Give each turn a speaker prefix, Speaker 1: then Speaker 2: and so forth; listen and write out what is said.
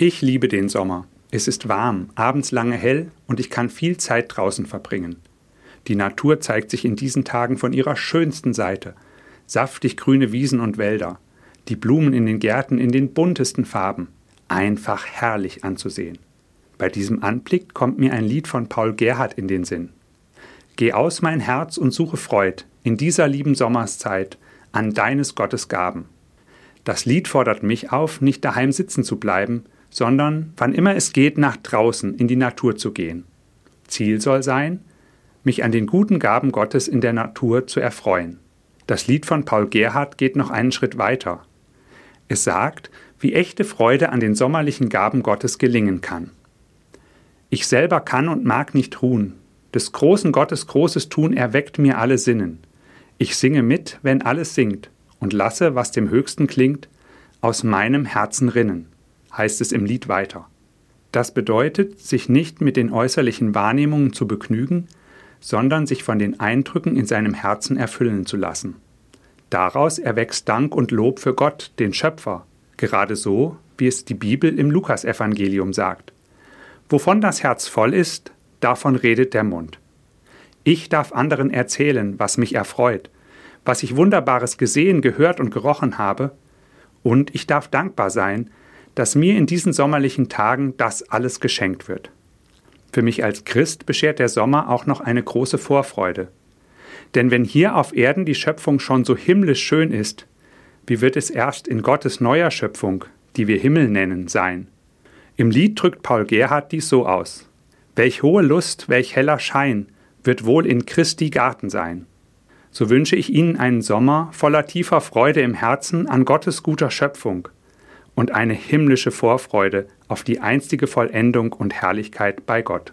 Speaker 1: Ich liebe den Sommer. Es ist warm, abends lange hell und ich kann viel Zeit draußen verbringen. Die Natur zeigt sich in diesen Tagen von ihrer schönsten Seite. Saftig grüne Wiesen und Wälder, die Blumen in den Gärten in den buntesten Farben. Einfach herrlich anzusehen. Bei diesem Anblick kommt mir ein Lied von Paul Gerhardt in den Sinn. Geh aus mein Herz und suche Freud in dieser lieben Sommerszeit an deines Gottes Gaben. Das Lied fordert mich auf, nicht daheim sitzen zu bleiben, sondern wann immer es geht, nach draußen in die Natur zu gehen. Ziel soll sein, mich an den guten Gaben Gottes in der Natur zu erfreuen. Das Lied von Paul Gerhardt geht noch einen Schritt weiter. Es sagt, wie echte Freude an den sommerlichen Gaben Gottes gelingen kann. Ich selber kann und mag nicht ruhen. Des großen Gottes großes Tun erweckt mir alle Sinnen. Ich singe mit, wenn alles singt, und lasse, was dem Höchsten klingt, aus meinem Herzen rinnen heißt es im Lied weiter. Das bedeutet, sich nicht mit den äußerlichen Wahrnehmungen zu begnügen, sondern sich von den Eindrücken in seinem Herzen erfüllen zu lassen. Daraus erwächst Dank und Lob für Gott, den Schöpfer, gerade so, wie es die Bibel im Lukasevangelium sagt. Wovon das Herz voll ist, davon redet der Mund. Ich darf anderen erzählen, was mich erfreut, was ich Wunderbares gesehen, gehört und gerochen habe, und ich darf dankbar sein, dass mir in diesen sommerlichen Tagen das alles geschenkt wird. Für mich als Christ beschert der Sommer auch noch eine große Vorfreude. Denn wenn hier auf Erden die Schöpfung schon so himmlisch schön ist, wie wird es erst in Gottes neuer Schöpfung, die wir Himmel nennen, sein? Im Lied drückt Paul Gerhard dies so aus. Welch hohe Lust, welch heller Schein wird wohl in Christi Garten sein. So wünsche ich Ihnen einen Sommer voller tiefer Freude im Herzen an Gottes guter Schöpfung, und eine himmlische Vorfreude auf die einstige Vollendung und Herrlichkeit bei Gott.